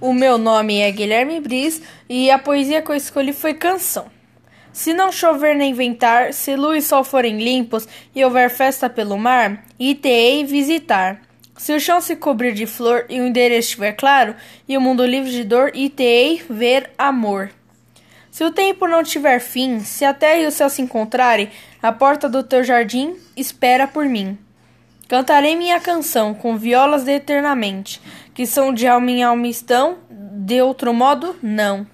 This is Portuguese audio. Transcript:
O meu nome é Guilherme Bris e a poesia que eu escolhi foi canção. Se não chover nem ventar, se luz e sol forem limpos e houver festa pelo mar, itei visitar. Se o chão se cobrir de flor e o endereço estiver claro, e o mundo livre de dor, itei ver amor. Se o tempo não tiver fim, se a terra e o céu se encontrarem, a porta do teu jardim espera por mim. Cantarei minha canção com violas de eternamente, que são de alma em alma estão, de outro modo, não.